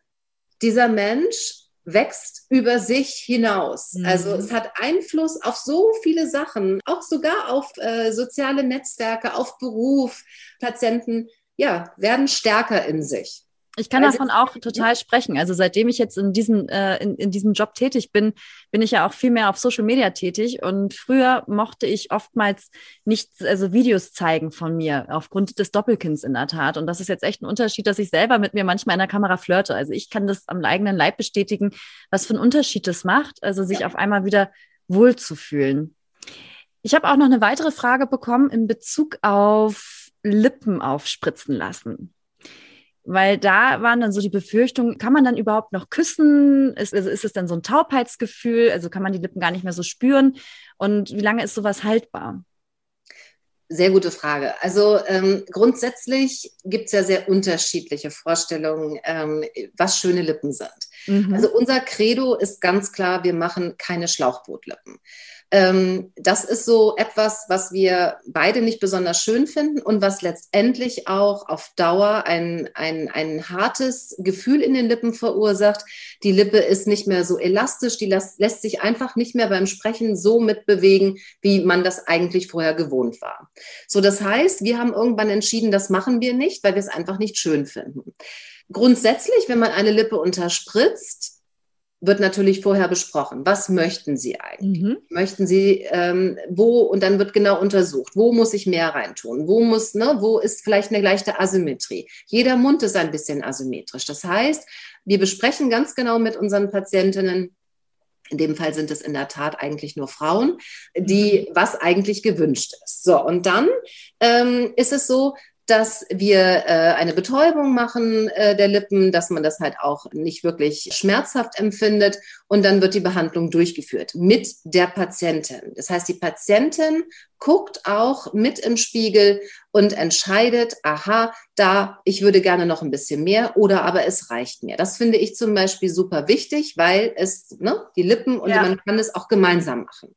dieser Mensch wächst über sich hinaus. Mhm. Also es hat Einfluss auf so viele Sachen, auch sogar auf äh, soziale Netzwerke, auf Beruf. Patienten ja, werden stärker in sich. Ich kann davon auch total sprechen. Also seitdem ich jetzt in diesem, äh, in, in diesem Job tätig bin, bin ich ja auch viel mehr auf Social Media tätig. Und früher mochte ich oftmals nicht, also Videos zeigen von mir, aufgrund des Doppelkinds in der Tat. Und das ist jetzt echt ein Unterschied, dass ich selber mit mir manchmal in der Kamera flirte. Also ich kann das am eigenen Leib bestätigen, was für einen Unterschied das macht, also sich ja. auf einmal wieder wohlzufühlen. Ich habe auch noch eine weitere Frage bekommen in Bezug auf Lippen aufspritzen lassen. Weil da waren dann so die Befürchtungen, kann man dann überhaupt noch küssen? Ist, also ist es dann so ein Taubheitsgefühl? Also kann man die Lippen gar nicht mehr so spüren? Und wie lange ist sowas haltbar? Sehr gute Frage. Also ähm, grundsätzlich gibt es ja sehr unterschiedliche Vorstellungen, ähm, was schöne Lippen sind. Mhm. Also unser Credo ist ganz klar, wir machen keine Schlauchbootlippen. Ähm, das ist so etwas, was wir beide nicht besonders schön finden und was letztendlich auch auf Dauer ein, ein, ein hartes Gefühl in den Lippen verursacht. Die Lippe ist nicht mehr so elastisch, die lässt, lässt sich einfach nicht mehr beim Sprechen so mitbewegen, wie man das eigentlich vorher gewohnt war. So, das heißt, wir haben irgendwann entschieden, das machen wir nicht, weil wir es einfach nicht schön finden. Grundsätzlich, wenn man eine Lippe unterspritzt, wird natürlich vorher besprochen. Was möchten Sie eigentlich? Mhm. Möchten Sie ähm, wo? Und dann wird genau untersucht, wo muss ich mehr reintun? Wo muss, ne, wo ist vielleicht eine leichte Asymmetrie? Jeder Mund ist ein bisschen asymmetrisch. Das heißt, wir besprechen ganz genau mit unseren Patientinnen, in dem Fall sind es in der Tat eigentlich nur Frauen, die, mhm. was eigentlich gewünscht ist. So, und dann ähm, ist es so, dass wir äh, eine Betäubung machen äh, der Lippen, dass man das halt auch nicht wirklich schmerzhaft empfindet und dann wird die Behandlung durchgeführt mit der Patientin. Das heißt, die Patientin guckt auch mit im Spiegel und entscheidet, aha, da, ich würde gerne noch ein bisschen mehr oder aber es reicht mir. Das finde ich zum Beispiel super wichtig, weil es, ne, die Lippen und ja. man kann es auch gemeinsam machen.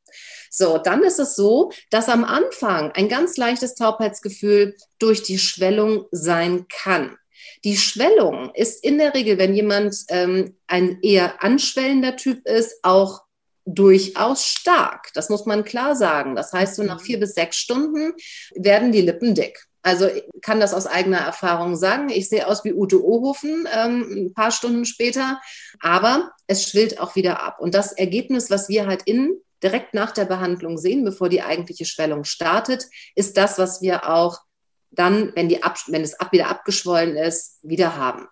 So, dann ist es so, dass am Anfang ein ganz leichtes Taubheitsgefühl durch die Schwellung sein kann. Die Schwellung ist in der Regel, wenn jemand ähm, ein eher anschwellender Typ ist, auch durchaus stark. Das muss man klar sagen. Das heißt, so nach vier bis sechs Stunden werden die Lippen dick. Also ich kann das aus eigener Erfahrung sagen. Ich sehe aus wie Ute Ohofen ähm, ein paar Stunden später, aber es schwillt auch wieder ab. Und das Ergebnis, was wir halt in direkt nach der Behandlung sehen, bevor die eigentliche Schwellung startet, ist das, was wir auch dann, wenn, die ab, wenn es ab, wieder abgeschwollen ist, wieder haben.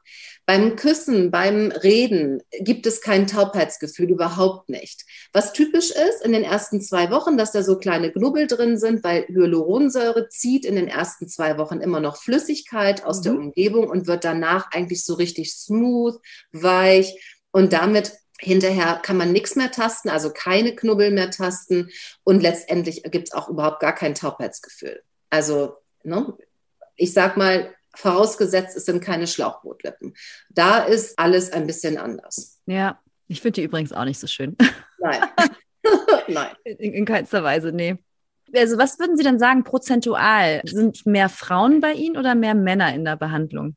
Beim Küssen, beim Reden gibt es kein Taubheitsgefühl, überhaupt nicht. Was typisch ist in den ersten zwei Wochen, dass da so kleine Knubbel drin sind, weil Hyaluronsäure zieht in den ersten zwei Wochen immer noch Flüssigkeit aus mhm. der Umgebung und wird danach eigentlich so richtig smooth, weich und damit Hinterher kann man nichts mehr tasten, also keine Knubbel mehr tasten und letztendlich gibt es auch überhaupt gar kein Taubheitsgefühl. Also, ne, ich sag mal, vorausgesetzt, es sind keine Schlauchbootlippen. Da ist alles ein bisschen anders. Ja, ich finde die übrigens auch nicht so schön. Nein. Nein. In, in keinster Weise, nee. Also, was würden Sie denn sagen, prozentual? Sind mehr Frauen bei Ihnen oder mehr Männer in der Behandlung?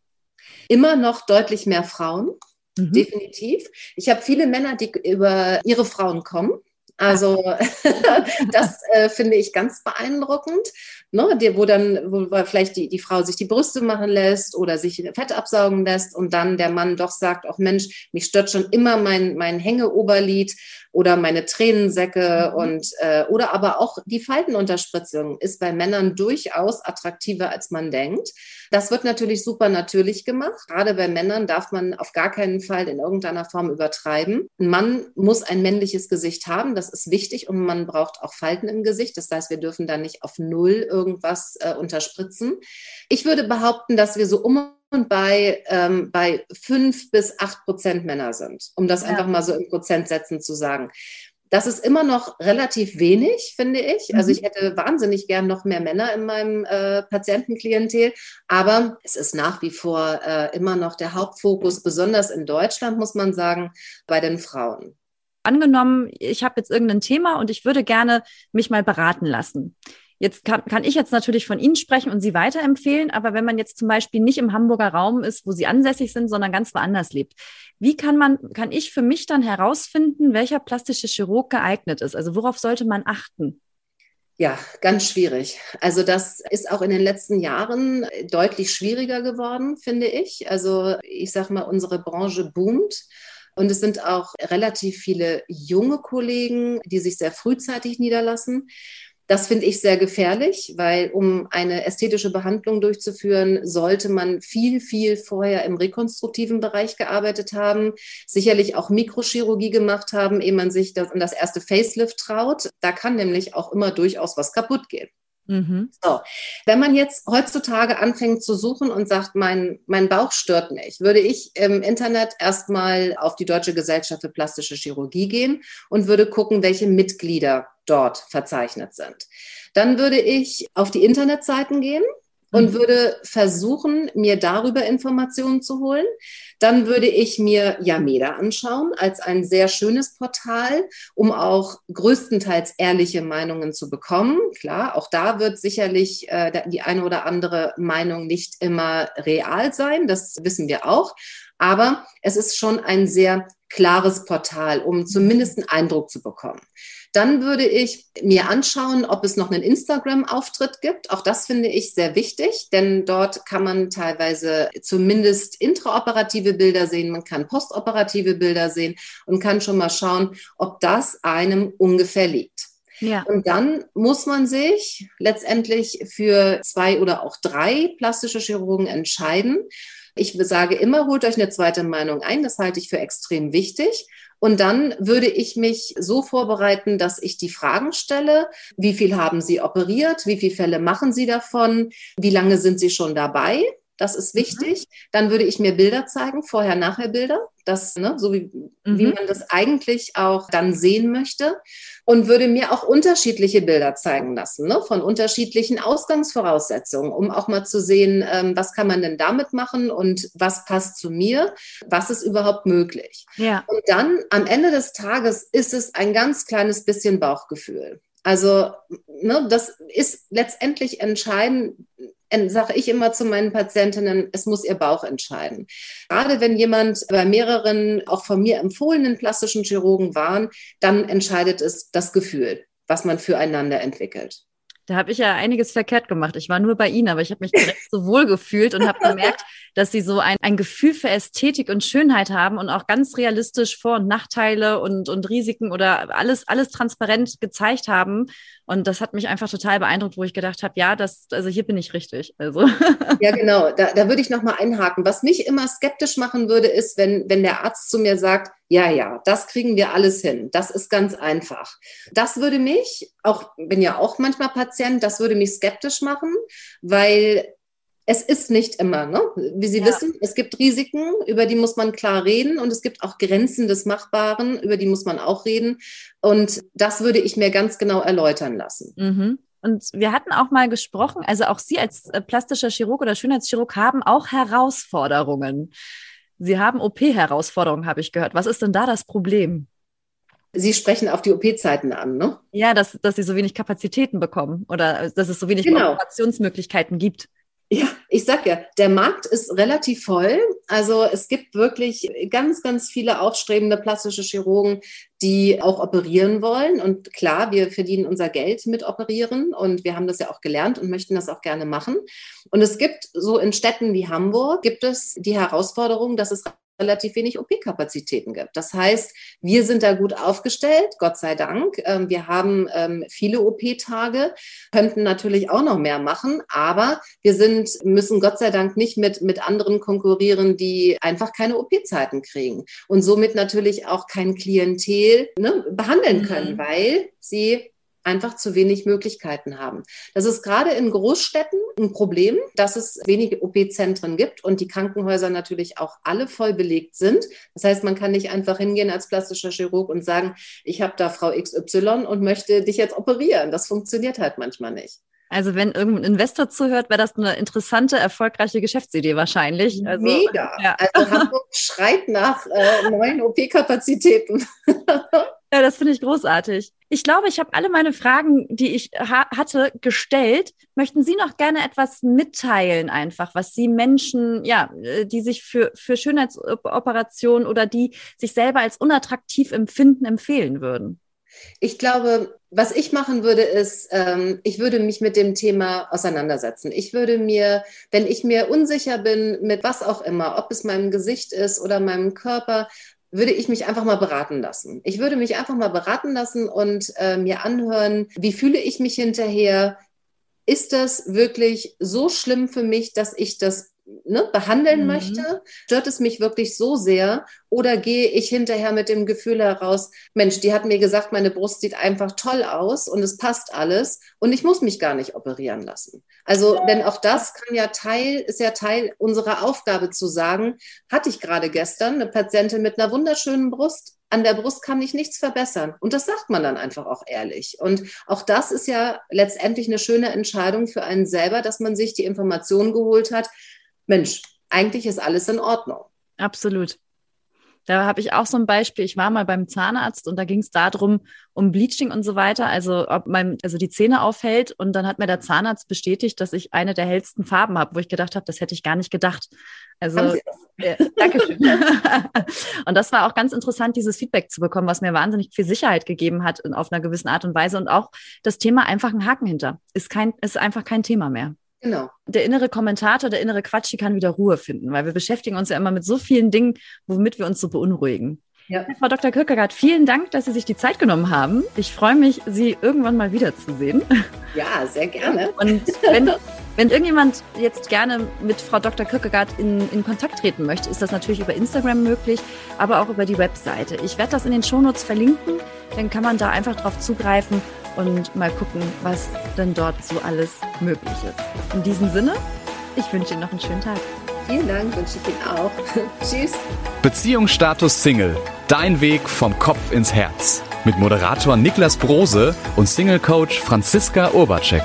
Immer noch deutlich mehr Frauen. Mhm. Definitiv. Ich habe viele Männer, die über ihre Frauen kommen. Also das äh, finde ich ganz beeindruckend, ne? Wo dann, wo vielleicht die, die Frau sich die Brüste machen lässt oder sich Fett absaugen lässt und dann der Mann doch sagt, auch Mensch, mich stört schon immer mein, mein Hängeoberlid oder meine Tränensäcke mhm. und äh, oder aber auch die Faltenunterspritzung ist bei Männern durchaus attraktiver, als man denkt. Das wird natürlich super natürlich gemacht. Gerade bei Männern darf man auf gar keinen Fall in irgendeiner Form übertreiben. Ein Mann muss ein männliches Gesicht haben, das ist wichtig und man braucht auch Falten im Gesicht. Das heißt, wir dürfen da nicht auf Null irgendwas äh, unterspritzen. Ich würde behaupten, dass wir so um bei, ähm, bei fünf bis acht Prozent Männer sind, um das ja. einfach mal so in Prozentsätzen zu sagen. Das ist immer noch relativ wenig, finde ich. Also mhm. ich hätte wahnsinnig gern noch mehr Männer in meinem äh, Patientenklientel, aber es ist nach wie vor äh, immer noch der Hauptfokus, besonders in Deutschland, muss man sagen, bei den Frauen. Angenommen, ich habe jetzt irgendein Thema und ich würde gerne mich mal beraten lassen Jetzt kann, kann ich jetzt natürlich von Ihnen sprechen und Sie weiterempfehlen, aber wenn man jetzt zum Beispiel nicht im Hamburger Raum ist, wo Sie ansässig sind, sondern ganz woanders lebt, wie kann man, kann ich für mich dann herausfinden, welcher plastische Chirurg geeignet ist? Also worauf sollte man achten? Ja, ganz schwierig. Also das ist auch in den letzten Jahren deutlich schwieriger geworden, finde ich. Also ich sage mal, unsere Branche boomt. Und es sind auch relativ viele junge Kollegen, die sich sehr frühzeitig niederlassen. Das finde ich sehr gefährlich, weil um eine ästhetische Behandlung durchzuführen, sollte man viel, viel vorher im rekonstruktiven Bereich gearbeitet haben, sicherlich auch Mikrochirurgie gemacht haben, ehe man sich das, an das erste Facelift traut. Da kann nämlich auch immer durchaus was kaputt gehen. Mhm. So, wenn man jetzt heutzutage anfängt zu suchen und sagt, mein, mein Bauch stört mich, würde ich im Internet erstmal auf die Deutsche Gesellschaft für plastische Chirurgie gehen und würde gucken, welche Mitglieder dort verzeichnet sind. Dann würde ich auf die Internetseiten gehen und mhm. würde versuchen, mir darüber Informationen zu holen. Dann würde ich mir Yameda anschauen als ein sehr schönes Portal, um auch größtenteils ehrliche Meinungen zu bekommen. Klar, auch da wird sicherlich äh, die eine oder andere Meinung nicht immer real sein, das wissen wir auch. Aber es ist schon ein sehr klares Portal, um zumindest einen Eindruck zu bekommen. Dann würde ich mir anschauen, ob es noch einen Instagram-Auftritt gibt. Auch das finde ich sehr wichtig, denn dort kann man teilweise zumindest intraoperative Bilder sehen, man kann postoperative Bilder sehen und kann schon mal schauen, ob das einem ungefähr liegt. Ja. Und dann muss man sich letztendlich für zwei oder auch drei plastische Chirurgen entscheiden. Ich sage immer, holt euch eine zweite Meinung ein. Das halte ich für extrem wichtig. Und dann würde ich mich so vorbereiten, dass ich die Fragen stelle. Wie viel haben Sie operiert? Wie viele Fälle machen Sie davon? Wie lange sind Sie schon dabei? Das ist mhm. wichtig. Mhm. Dann würde ich mir Bilder zeigen, vorher-nachher-Bilder, das, ne, so wie, mhm. wie man das eigentlich auch dann sehen möchte. Und würde mir auch unterschiedliche Bilder zeigen lassen, ne, von unterschiedlichen Ausgangsvoraussetzungen, um auch mal zu sehen, ähm, was kann man denn damit machen und was passt zu mir, was ist überhaupt möglich. Ja. Und dann am Ende des Tages ist es ein ganz kleines bisschen Bauchgefühl. Also ne, das ist letztendlich entscheidend, sage ich immer zu meinen Patientinnen, es muss ihr Bauch entscheiden. Gerade wenn jemand bei mehreren auch von mir empfohlenen plastischen Chirurgen waren, dann entscheidet es das Gefühl, was man füreinander entwickelt. Da habe ich ja einiges verkehrt gemacht. Ich war nur bei Ihnen, aber ich habe mich direkt so wohl gefühlt und habe gemerkt, dass Sie so ein, ein Gefühl für Ästhetik und Schönheit haben und auch ganz realistisch Vor- und Nachteile und, und Risiken oder alles, alles transparent gezeigt haben. Und das hat mich einfach total beeindruckt, wo ich gedacht habe, ja, das, also hier bin ich richtig. Also. Ja, genau. Da, da würde ich nochmal einhaken. Was mich immer skeptisch machen würde, ist, wenn, wenn der Arzt zu mir sagt, ja, ja, das kriegen wir alles hin. Das ist ganz einfach. Das würde mich, auch bin ja auch manchmal Patient, das würde mich skeptisch machen, weil es ist nicht immer, ne? wie Sie ja. wissen, es gibt Risiken, über die muss man klar reden und es gibt auch Grenzen des Machbaren, über die muss man auch reden. Und das würde ich mir ganz genau erläutern lassen. Mhm. Und wir hatten auch mal gesprochen, also auch Sie als äh, plastischer Chirurg oder Schönheitschirurg haben auch Herausforderungen. Sie haben OP-Herausforderungen, habe ich gehört. Was ist denn da das Problem? Sie sprechen auf die OP-Zeiten an, ne? Ja, dass, dass Sie so wenig Kapazitäten bekommen oder dass es so wenig genau. Operationsmöglichkeiten gibt. Ja, ich sag ja, der Markt ist relativ voll. Also es gibt wirklich ganz, ganz viele aufstrebende plastische Chirurgen, die auch operieren wollen. Und klar, wir verdienen unser Geld mit Operieren und wir haben das ja auch gelernt und möchten das auch gerne machen. Und es gibt so in Städten wie Hamburg, gibt es die Herausforderung, dass es relativ wenig OP-Kapazitäten gibt. Das heißt, wir sind da gut aufgestellt, Gott sei Dank. Ähm, wir haben ähm, viele OP-Tage, könnten natürlich auch noch mehr machen, aber wir sind, müssen Gott sei Dank nicht mit, mit anderen konkurrieren, die einfach keine OP-Zeiten kriegen und somit natürlich auch kein Klientel ne, behandeln können, mhm. weil sie einfach zu wenig Möglichkeiten haben. Das ist gerade in Großstädten ein Problem, dass es wenige OP-Zentren gibt und die Krankenhäuser natürlich auch alle voll belegt sind. Das heißt, man kann nicht einfach hingehen als plastischer Chirurg und sagen, ich habe da Frau XY und möchte dich jetzt operieren. Das funktioniert halt manchmal nicht. Also wenn irgendein Investor zuhört, wäre das eine interessante, erfolgreiche Geschäftsidee wahrscheinlich. Also, Mega. Ja. Also Hamburg schreit nach äh, neuen OP-Kapazitäten. Ja, das finde ich großartig. Ich glaube, ich habe alle meine Fragen, die ich ha hatte, gestellt. Möchten Sie noch gerne etwas mitteilen, einfach, was Sie Menschen, ja, äh, die sich für, für Schönheitsoperationen oder die sich selber als unattraktiv empfinden, empfehlen würden? Ich glaube, was ich machen würde, ist, ähm, ich würde mich mit dem Thema auseinandersetzen. Ich würde mir, wenn ich mir unsicher bin, mit was auch immer, ob es meinem Gesicht ist oder meinem Körper, würde ich mich einfach mal beraten lassen. Ich würde mich einfach mal beraten lassen und äh, mir anhören, wie fühle ich mich hinterher? Ist das wirklich so schlimm für mich, dass ich das ne, behandeln mhm. möchte? Stört es mich wirklich so sehr? Oder gehe ich hinterher mit dem Gefühl heraus, Mensch, die hat mir gesagt, meine Brust sieht einfach toll aus und es passt alles und ich muss mich gar nicht operieren lassen. Also, denn auch das kann ja Teil, ist ja Teil unserer Aufgabe zu sagen, hatte ich gerade gestern eine Patientin mit einer wunderschönen Brust, an der Brust kann ich nichts verbessern. Und das sagt man dann einfach auch ehrlich. Und auch das ist ja letztendlich eine schöne Entscheidung für einen selber, dass man sich die Information geholt hat, Mensch, eigentlich ist alles in Ordnung. Absolut. Da habe ich auch so ein Beispiel. Ich war mal beim Zahnarzt und da ging es darum, um Bleaching und so weiter, also ob man also die Zähne aufhält. Und dann hat mir der Zahnarzt bestätigt, dass ich eine der hellsten Farben habe, wo ich gedacht habe, das hätte ich gar nicht gedacht. Also äh, Dankeschön. und das war auch ganz interessant, dieses Feedback zu bekommen, was mir wahnsinnig viel Sicherheit gegeben hat auf einer gewissen Art und Weise. Und auch das Thema einfach ein Haken hinter. Ist kein, ist einfach kein Thema mehr. Genau. Der innere Kommentator, der innere Quatschi kann wieder Ruhe finden, weil wir beschäftigen uns ja immer mit so vielen Dingen, womit wir uns so beunruhigen. Ja. Frau Dr. Kürkegaard, vielen Dank, dass Sie sich die Zeit genommen haben. Ich freue mich, Sie irgendwann mal wiederzusehen. Ja, sehr gerne. Und wenn, wenn irgendjemand jetzt gerne mit Frau Dr. Kürkegaard in, in Kontakt treten möchte, ist das natürlich über Instagram möglich, aber auch über die Webseite. Ich werde das in den Shownotes verlinken, dann kann man da einfach drauf zugreifen und mal gucken, was denn dort so alles möglich ist. In diesem Sinne, ich wünsche Ihnen noch einen schönen Tag. Vielen Dank, wünsche ich Ihnen auch. Tschüss. Beziehungsstatus Single. Dein Weg vom Kopf ins Herz. Mit Moderator Niklas Brose und Single Coach Franziska Urbacek.